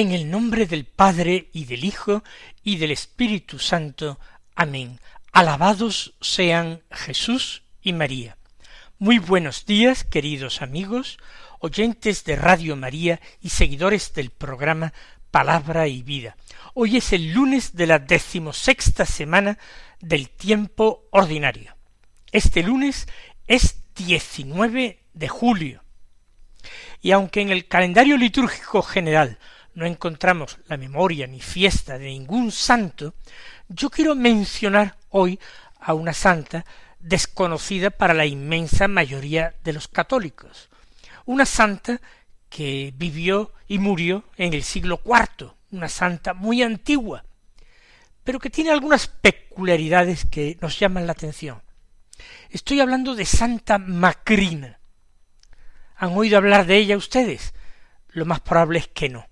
En el nombre del Padre y del Hijo y del Espíritu Santo. Amén. Alabados sean Jesús y María. Muy buenos días, queridos amigos, oyentes de Radio María y seguidores del programa Palabra y Vida. Hoy es el lunes de la decimosexta semana del tiempo ordinario. Este lunes es 19 de julio. Y aunque en el calendario litúrgico general no encontramos la memoria ni fiesta de ningún santo, yo quiero mencionar hoy a una santa desconocida para la inmensa mayoría de los católicos, una santa que vivió y murió en el siglo IV, una santa muy antigua, pero que tiene algunas peculiaridades que nos llaman la atención. Estoy hablando de Santa Macrina. ¿Han oído hablar de ella ustedes? Lo más probable es que no.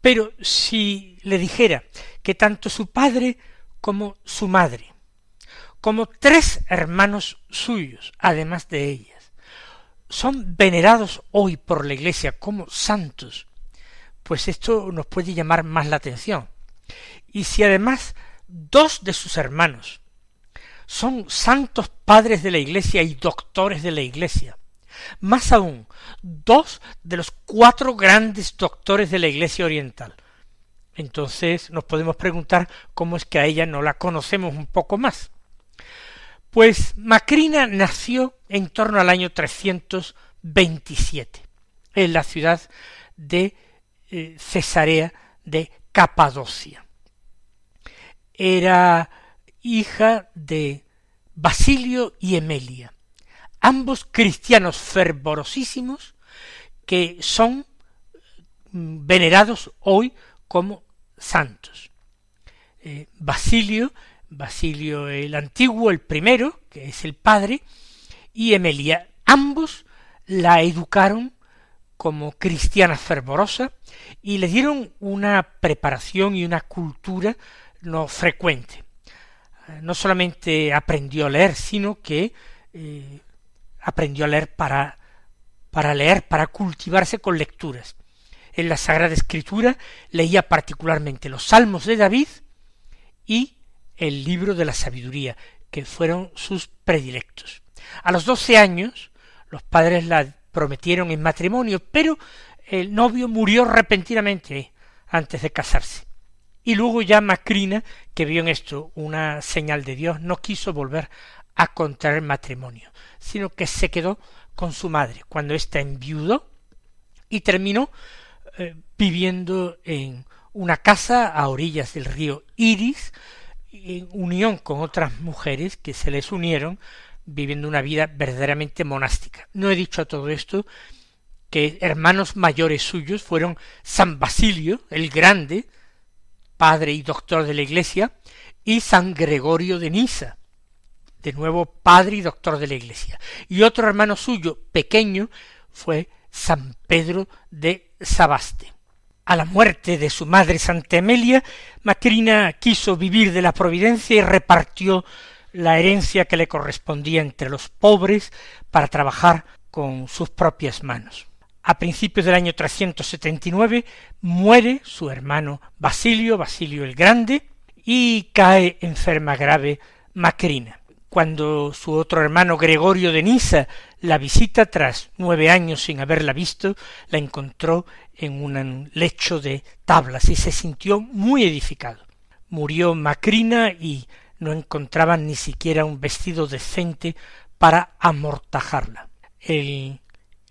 Pero si le dijera que tanto su padre como su madre, como tres hermanos suyos, además de ellas, son venerados hoy por la Iglesia como santos, pues esto nos puede llamar más la atención. Y si además dos de sus hermanos son santos padres de la Iglesia y doctores de la Iglesia, más aún, dos de los cuatro grandes doctores de la Iglesia Oriental. Entonces nos podemos preguntar cómo es que a ella no la conocemos un poco más. Pues Macrina nació en torno al año 327 en la ciudad de eh, Cesarea de Capadocia. Era hija de Basilio y Emelia ambos cristianos fervorosísimos que son mm, venerados hoy como santos. Eh, Basilio, Basilio el antiguo, el primero, que es el padre, y Emelia, ambos la educaron como cristiana fervorosa y le dieron una preparación y una cultura no frecuente. Eh, no solamente aprendió a leer, sino que eh, aprendió a leer para, para leer, para cultivarse con lecturas. En la Sagrada Escritura leía particularmente los Salmos de David y el libro de la sabiduría, que fueron sus predilectos. A los doce años, los padres la prometieron en matrimonio, pero el novio murió repentinamente antes de casarse. Y luego ya Macrina, que vio en esto una señal de Dios, no quiso volver a contraer matrimonio, sino que se quedó con su madre cuando ésta enviudó y terminó eh, viviendo en una casa a orillas del río Iris, en unión con otras mujeres que se les unieron, viviendo una vida verdaderamente monástica. No he dicho todo esto que hermanos mayores suyos fueron San Basilio, el Grande, padre y doctor de la Iglesia, y San Gregorio de Nisa, de nuevo padre y doctor de la Iglesia. Y otro hermano suyo, pequeño, fue San Pedro de Sabaste. A la muerte de su madre Santa Emelia, Macrina quiso vivir de la providencia y repartió la herencia que le correspondía entre los pobres para trabajar con sus propias manos. A principios del año 379 muere su hermano Basilio, Basilio el Grande, y cae enferma grave Macrina cuando su otro hermano Gregorio de Nisa la visita tras nueve años sin haberla visto, la encontró en un lecho de tablas y se sintió muy edificado. Murió Macrina y no encontraban ni siquiera un vestido decente para amortajarla. El,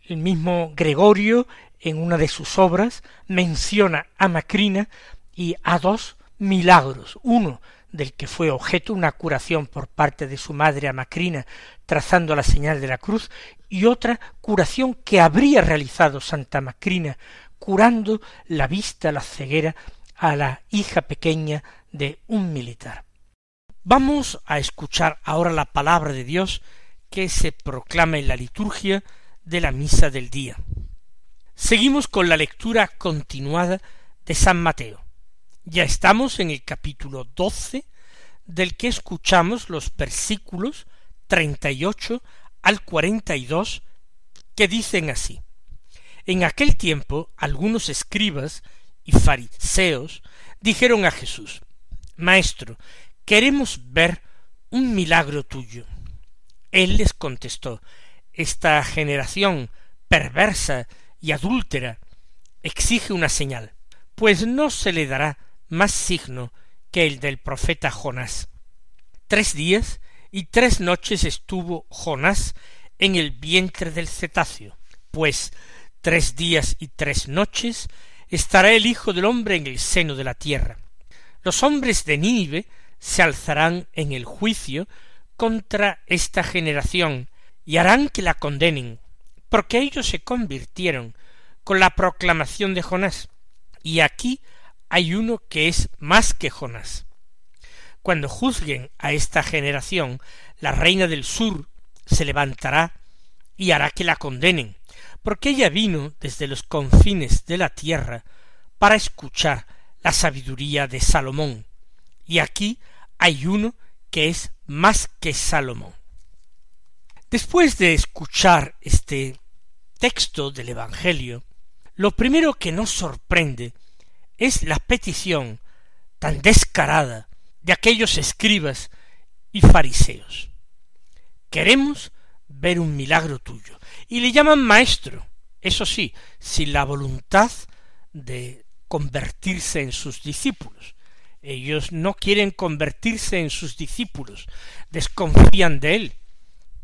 el mismo Gregorio, en una de sus obras, menciona a Macrina y a dos milagros, uno del que fue objeto una curación por parte de su madre a Macrina, trazando la señal de la cruz, y otra curación que habría realizado Santa Macrina, curando la vista, la ceguera a la hija pequeña de un militar. Vamos a escuchar ahora la palabra de Dios que se proclama en la liturgia de la misa del día. Seguimos con la lectura continuada de San Mateo. Ya estamos en el capítulo doce, del que escuchamos los versículos treinta y ocho al cuarenta y dos, que dicen así. En aquel tiempo algunos escribas y fariseos dijeron a Jesús, Maestro, queremos ver un milagro tuyo. Él les contestó, Esta generación perversa y adúltera exige una señal, pues no se le dará más signo que el del profeta Jonás. Tres días y tres noches estuvo Jonás en el vientre del cetáceo, pues tres días y tres noches estará el Hijo del hombre en el seno de la tierra. Los hombres de Nínive se alzarán en el juicio contra esta generación y harán que la condenen, porque ellos se convirtieron con la proclamación de Jonás. Y aquí hay uno que es más que Jonás. Cuando juzguen a esta generación, la reina del sur se levantará y hará que la condenen, porque ella vino desde los confines de la tierra para escuchar la sabiduría de Salomón. Y aquí hay uno que es más que Salomón. Después de escuchar este texto del Evangelio, lo primero que nos sorprende es la petición tan descarada de aquellos escribas y fariseos. Queremos ver un milagro tuyo. Y le llaman maestro, eso sí, sin la voluntad de convertirse en sus discípulos. Ellos no quieren convertirse en sus discípulos, desconfían de él,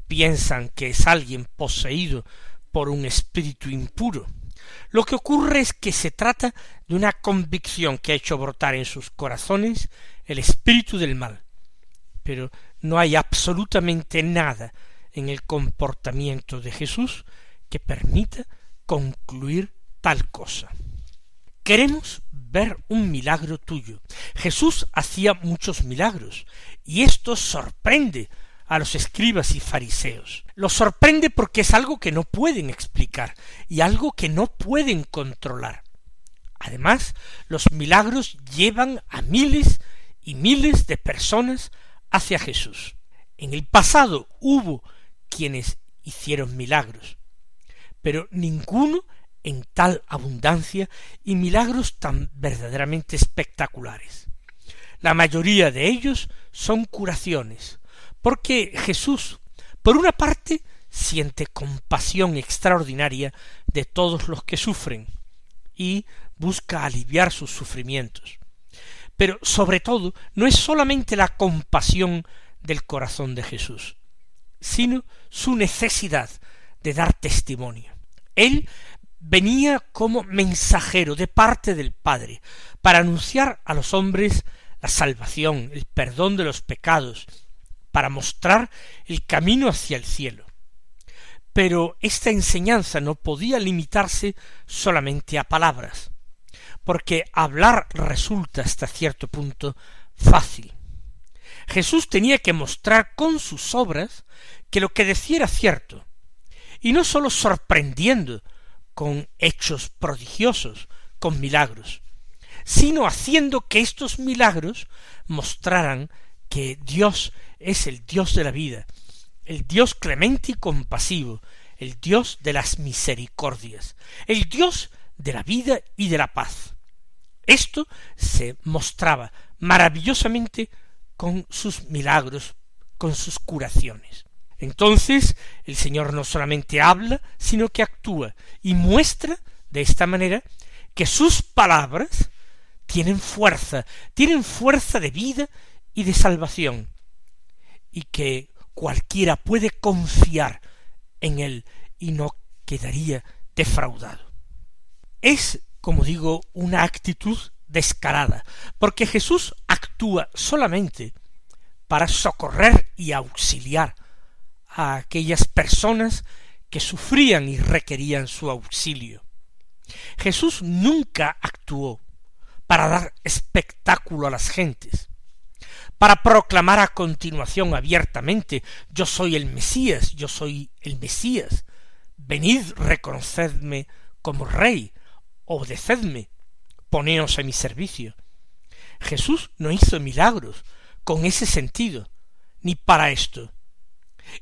piensan que es alguien poseído por un espíritu impuro. Lo que ocurre es que se trata de una convicción que ha hecho brotar en sus corazones el espíritu del mal. Pero no hay absolutamente nada en el comportamiento de Jesús que permita concluir tal cosa. Queremos ver un milagro tuyo. Jesús hacía muchos milagros, y esto sorprende a los escribas y fariseos. Los sorprende porque es algo que no pueden explicar y algo que no pueden controlar. Además, los milagros llevan a miles y miles de personas hacia Jesús. En el pasado hubo quienes hicieron milagros, pero ninguno en tal abundancia y milagros tan verdaderamente espectaculares. La mayoría de ellos son curaciones, porque Jesús, por una parte, siente compasión extraordinaria de todos los que sufren y busca aliviar sus sufrimientos. Pero sobre todo no es solamente la compasión del corazón de Jesús, sino su necesidad de dar testimonio. Él venía como mensajero de parte del Padre para anunciar a los hombres la salvación, el perdón de los pecados, para mostrar el camino hacia el cielo. Pero esta enseñanza no podía limitarse solamente a palabras, porque hablar resulta hasta cierto punto fácil. Jesús tenía que mostrar con sus obras que lo que decía era cierto, y no sólo sorprendiendo con hechos prodigiosos, con milagros, sino haciendo que estos milagros mostraran que Dios es el Dios de la vida, el Dios clemente y compasivo, el Dios de las misericordias, el Dios de la vida y de la paz. Esto se mostraba maravillosamente con sus milagros, con sus curaciones. Entonces el Señor no solamente habla, sino que actúa y muestra de esta manera que sus palabras tienen fuerza, tienen fuerza de vida y de salvación, y que cualquiera puede confiar en él y no quedaría defraudado. Es, como digo, una actitud descarada, porque Jesús actúa solamente para socorrer y auxiliar a aquellas personas que sufrían y requerían su auxilio. Jesús nunca actuó para dar espectáculo a las gentes, para proclamar a continuación abiertamente yo soy el Mesías, yo soy el Mesías, venid reconocedme como rey, obedecedme, poneos a mi servicio. Jesús no hizo milagros con ese sentido, ni para esto.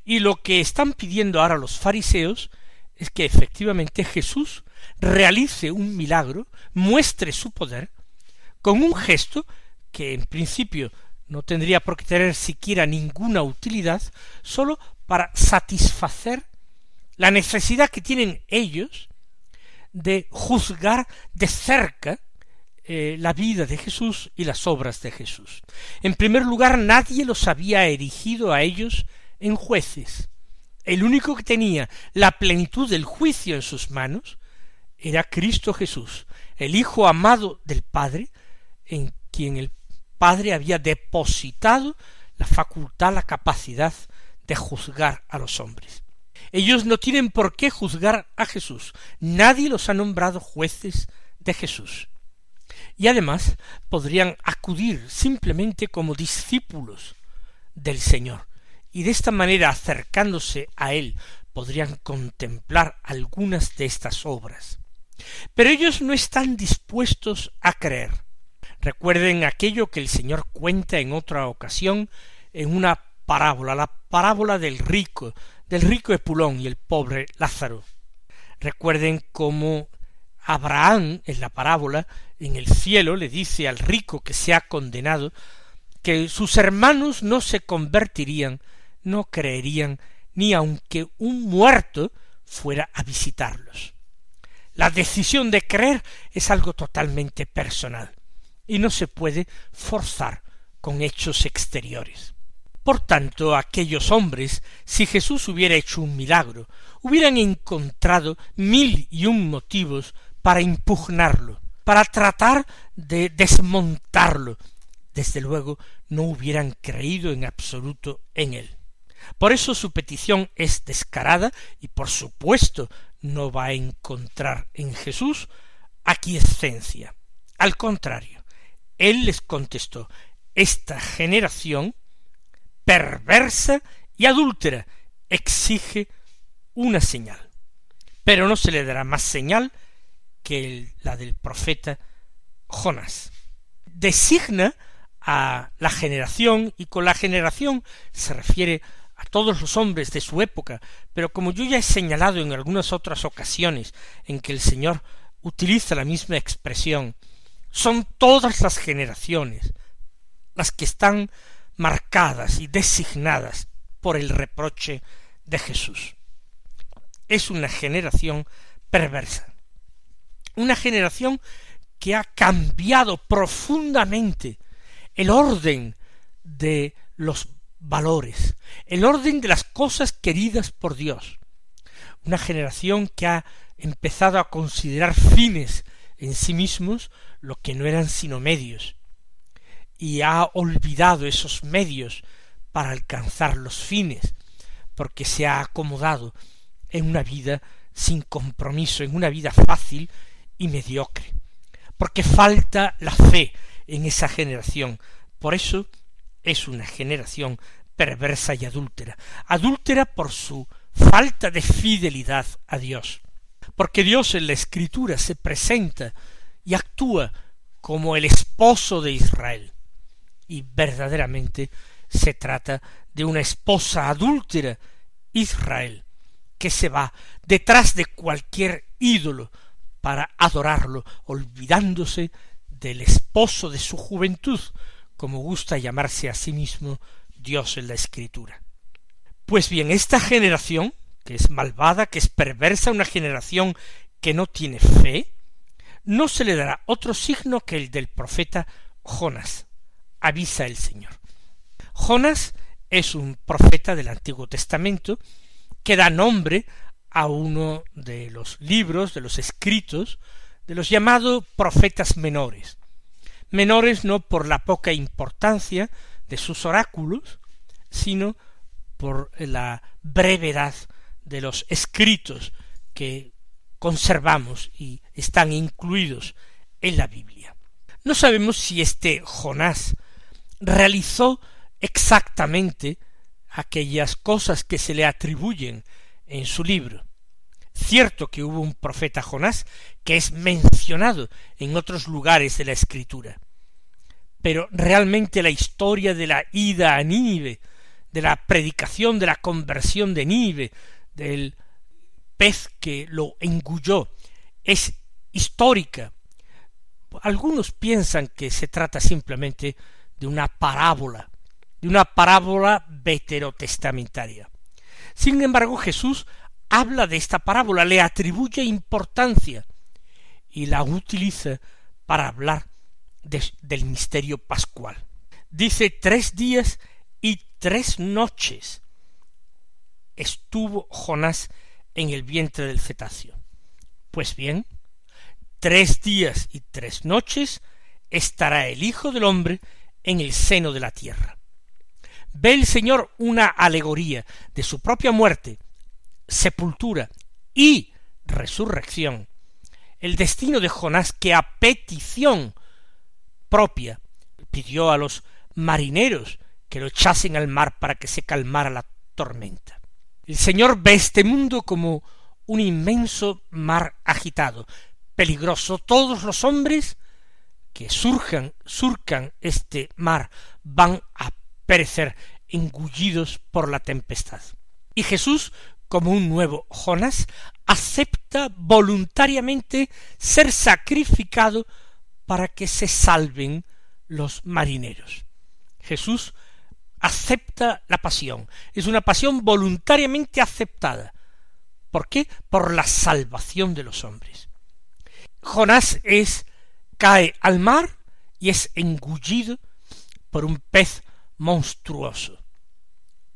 Y lo que están pidiendo ahora los fariseos es que efectivamente Jesús realice un milagro, muestre su poder, con un gesto que en principio no tendría por qué tener siquiera ninguna utilidad, sólo para satisfacer la necesidad que tienen ellos de juzgar de cerca eh, la vida de Jesús y las obras de Jesús. En primer lugar, nadie los había erigido a ellos en jueces. El único que tenía la plenitud del juicio en sus manos era Cristo Jesús, el Hijo amado del Padre, en quien el Padre había depositado la facultad, la capacidad de juzgar a los hombres. Ellos no tienen por qué juzgar a Jesús. Nadie los ha nombrado jueces de Jesús y además podrían acudir simplemente como discípulos del Señor, y de esta manera acercándose a Él podrían contemplar algunas de estas obras. Pero ellos no están dispuestos a creer. Recuerden aquello que el Señor cuenta en otra ocasión en una parábola, la parábola del rico, del rico Epulón y el pobre Lázaro. Recuerden cómo Abraham en la parábola en el cielo le dice al rico que se ha condenado que sus hermanos no se convertirían, no creerían, ni aunque un muerto fuera a visitarlos. La decisión de creer es algo totalmente personal y no se puede forzar con hechos exteriores. Por tanto, aquellos hombres, si Jesús hubiera hecho un milagro, hubieran encontrado mil y un motivos para impugnarlo, para tratar de desmontarlo. Desde luego no hubieran creído en absoluto en él. Por eso su petición es descarada y por supuesto no va a encontrar en Jesús aquiescencia. Al contrario, él les contestó esta generación perversa y adúltera exige una señal. Pero no se le dará más señal que la del profeta Jonás. Designa a la generación, y con la generación se refiere a todos los hombres de su época, pero como yo ya he señalado en algunas otras ocasiones en que el Señor utiliza la misma expresión, son todas las generaciones las que están marcadas y designadas por el reproche de Jesús. Es una generación perversa una generación que ha cambiado profundamente el orden de los valores, el orden de las cosas queridas por Dios. Una generación que ha empezado a considerar fines en sí mismos lo que no eran sino medios, y ha olvidado esos medios para alcanzar los fines, porque se ha acomodado en una vida sin compromiso, en una vida fácil y mediocre, porque falta la fe en esa generación. Por eso es una generación perversa y adúltera, adúltera por su falta de fidelidad a Dios, porque Dios en la Escritura se presenta y actúa como el esposo de Israel, y verdaderamente se trata de una esposa adúltera, Israel, que se va detrás de cualquier ídolo, para adorarlo, olvidándose del esposo de su juventud, como gusta llamarse a sí mismo Dios en la Escritura. Pues bien, esta generación, que es malvada, que es perversa, una generación que no tiene fe, no se le dará otro signo que el del profeta Jonas, avisa el Señor. Jonas es un profeta del Antiguo Testamento que da nombre a uno de los libros, de los escritos, de los llamados profetas menores. Menores no por la poca importancia de sus oráculos, sino por la brevedad de los escritos que conservamos y están incluidos en la Biblia. No sabemos si este Jonás realizó exactamente aquellas cosas que se le atribuyen en su libro. Cierto que hubo un profeta Jonás que es mencionado en otros lugares de la escritura. Pero realmente la historia de la ida a Nínive, de la predicación de la conversión de Nínive, del pez que lo engulló, es histórica. Algunos piensan que se trata simplemente de una parábola, de una parábola veterotestamentaria. Sin embargo, Jesús habla de esta parábola, le atribuye importancia y la utiliza para hablar del misterio pascual. Dice tres días y tres noches estuvo Jonás en el vientre del cetáceo. Pues bien, tres días y tres noches estará el Hijo del hombre en el seno de la tierra. Ve el Señor una alegoría de su propia muerte, sepultura y resurrección, el destino de Jonás que a petición propia pidió a los marineros que lo echasen al mar para que se calmara la tormenta. El Señor ve este mundo como un inmenso mar agitado, peligroso. Todos los hombres que surjan, surcan este mar van a perecer engullidos por la tempestad. Y Jesús, como un nuevo Jonás, acepta voluntariamente ser sacrificado para que se salven los marineros. Jesús acepta la pasión. Es una pasión voluntariamente aceptada. ¿Por qué? Por la salvación de los hombres. Jonás es cae al mar y es engullido por un pez monstruoso.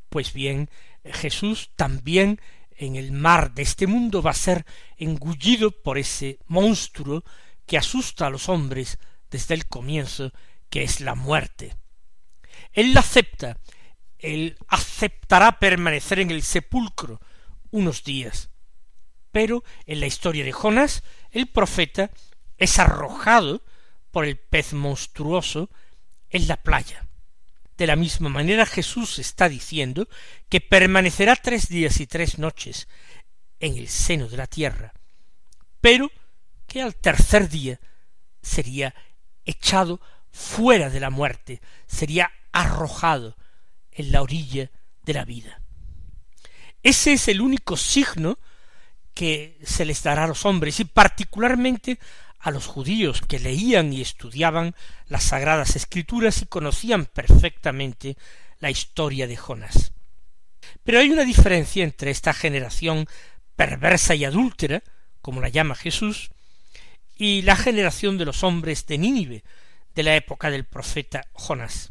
Pues bien, Jesús también en el mar de este mundo va a ser engullido por ese monstruo que asusta a los hombres desde el comienzo, que es la muerte. Él la acepta, él aceptará permanecer en el sepulcro unos días. Pero en la historia de Jonás, el profeta es arrojado por el pez monstruoso en la playa. De la misma manera Jesús está diciendo que permanecerá tres días y tres noches en el seno de la tierra, pero que al tercer día sería echado fuera de la muerte, sería arrojado en la orilla de la vida. Ese es el único signo que se les dará a los hombres y particularmente a los judíos que leían y estudiaban las sagradas escrituras y conocían perfectamente la historia de Jonás. Pero hay una diferencia entre esta generación perversa y adúltera, como la llama Jesús, y la generación de los hombres de Nínive de la época del profeta Jonás.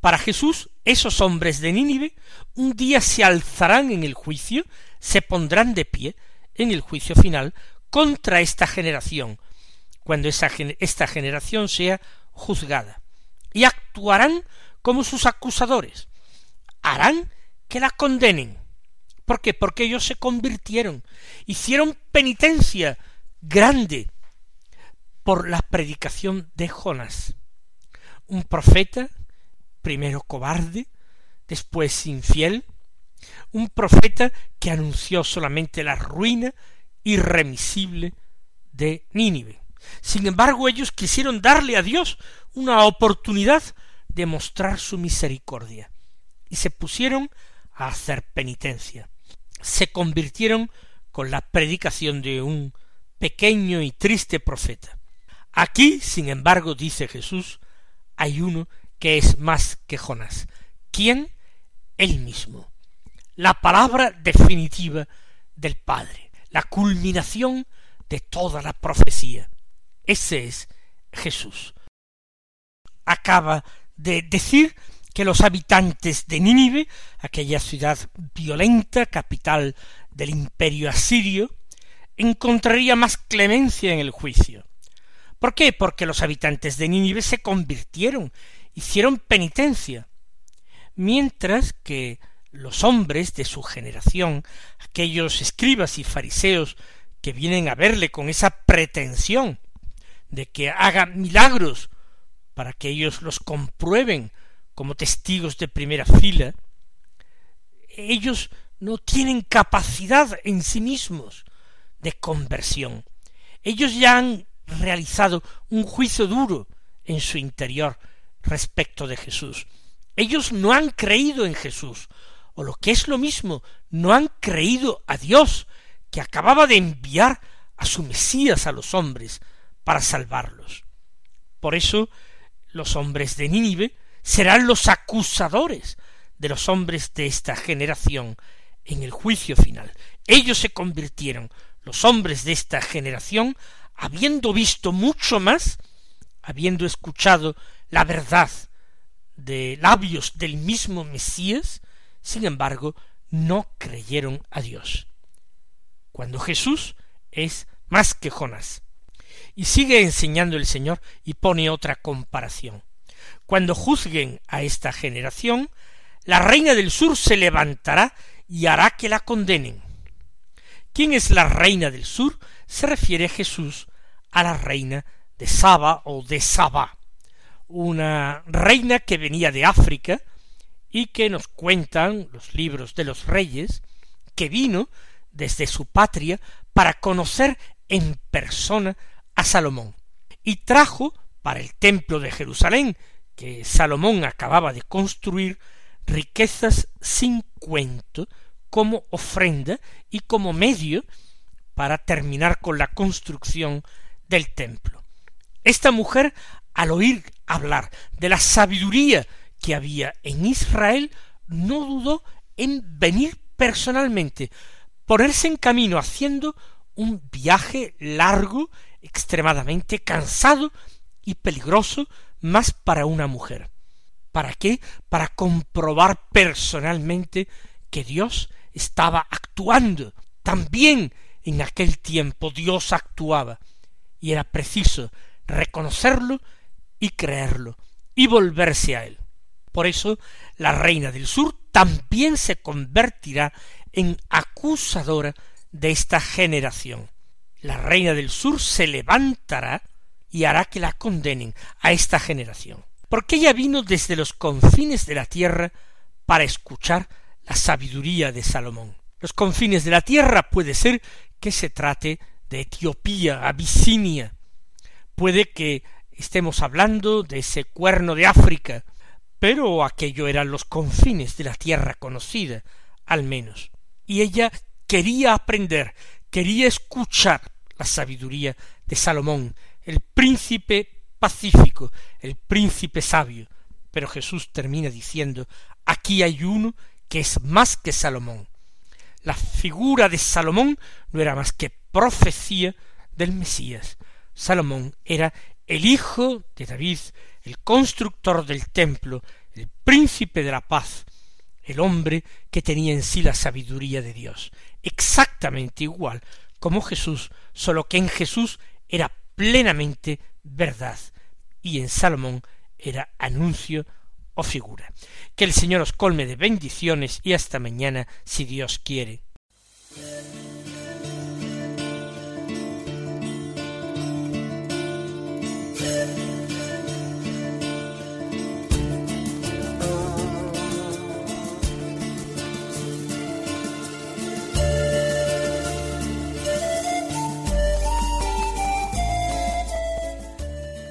Para Jesús, esos hombres de Nínive un día se alzarán en el juicio, se pondrán de pie en el juicio final contra esta generación, cuando esta generación sea juzgada, y actuarán como sus acusadores, harán que la condenen. ¿Por qué? Porque ellos se convirtieron, hicieron penitencia grande por la predicación de Jonás, un profeta, primero cobarde, después infiel, un profeta que anunció solamente la ruina irremisible de Nínive. Sin embargo, ellos quisieron darle a Dios una oportunidad de mostrar su misericordia y se pusieron a hacer penitencia. Se convirtieron con la predicación de un pequeño y triste profeta. Aquí, sin embargo, dice Jesús, hay uno que es más que Jonás. ¿Quién? Él mismo. La palabra definitiva del Padre, la culminación de toda la profecía. Ese es Jesús. Acaba de decir que los habitantes de Nínive, aquella ciudad violenta, capital del imperio asirio, encontraría más clemencia en el juicio. ¿Por qué? Porque los habitantes de Nínive se convirtieron, hicieron penitencia, mientras que los hombres de su generación, aquellos escribas y fariseos que vienen a verle con esa pretensión de que haga milagros para que ellos los comprueben como testigos de primera fila, ellos no tienen capacidad en sí mismos de conversión. Ellos ya han realizado un juicio duro en su interior respecto de Jesús. Ellos no han creído en Jesús, o lo que es lo mismo, no han creído a Dios, que acababa de enviar a su Mesías a los hombres para salvarlos. Por eso los hombres de Nínive serán los acusadores de los hombres de esta generación en el juicio final. Ellos se convirtieron, los hombres de esta generación, habiendo visto mucho más, habiendo escuchado la verdad de labios del mismo Mesías, sin embargo, no creyeron a Dios. Cuando Jesús es más que Jonás. Y sigue enseñando el Señor y pone otra comparación. Cuando juzguen a esta generación, la reina del sur se levantará y hará que la condenen. ¿Quién es la reina del sur? Se refiere Jesús a la reina de Saba o de Saba, una reina que venía de África y que nos cuentan los libros de los reyes que vino desde su patria para conocer en persona a Salomón y trajo para el templo de Jerusalén que Salomón acababa de construir riquezas sin cuento como ofrenda y como medio para terminar con la construcción del templo. Esta mujer, al oír hablar de la sabiduría que había en Israel, no dudó en venir personalmente, ponerse en camino haciendo un viaje largo, extremadamente cansado y peligroso más para una mujer. ¿Para qué? Para comprobar personalmente que Dios estaba actuando. También en aquel tiempo Dios actuaba y era preciso reconocerlo y creerlo y volverse a él. Por eso la reina del sur también se convertirá en acusadora de esta generación. La reina del sur se levantará y hará que la condenen a esta generación, porque ella vino desde los confines de la tierra para escuchar la sabiduría de Salomón. Los confines de la tierra puede ser que se trate de Etiopía, Abisinia, puede que estemos hablando de ese cuerno de África, pero aquello eran los confines de la tierra conocida, al menos. Y ella quería aprender, quería escuchar la sabiduría de Salomón, el príncipe pacífico, el príncipe sabio. Pero Jesús termina diciendo, aquí hay uno que es más que Salomón. La figura de Salomón no era más que profecía del Mesías. Salomón era el hijo de David, el constructor del templo, el príncipe de la paz, el hombre que tenía en sí la sabiduría de Dios, exactamente igual como Jesús, solo que en Jesús era plenamente verdad y en Salomón era anuncio o figura. Que el Señor os colme de bendiciones y hasta mañana si Dios quiere.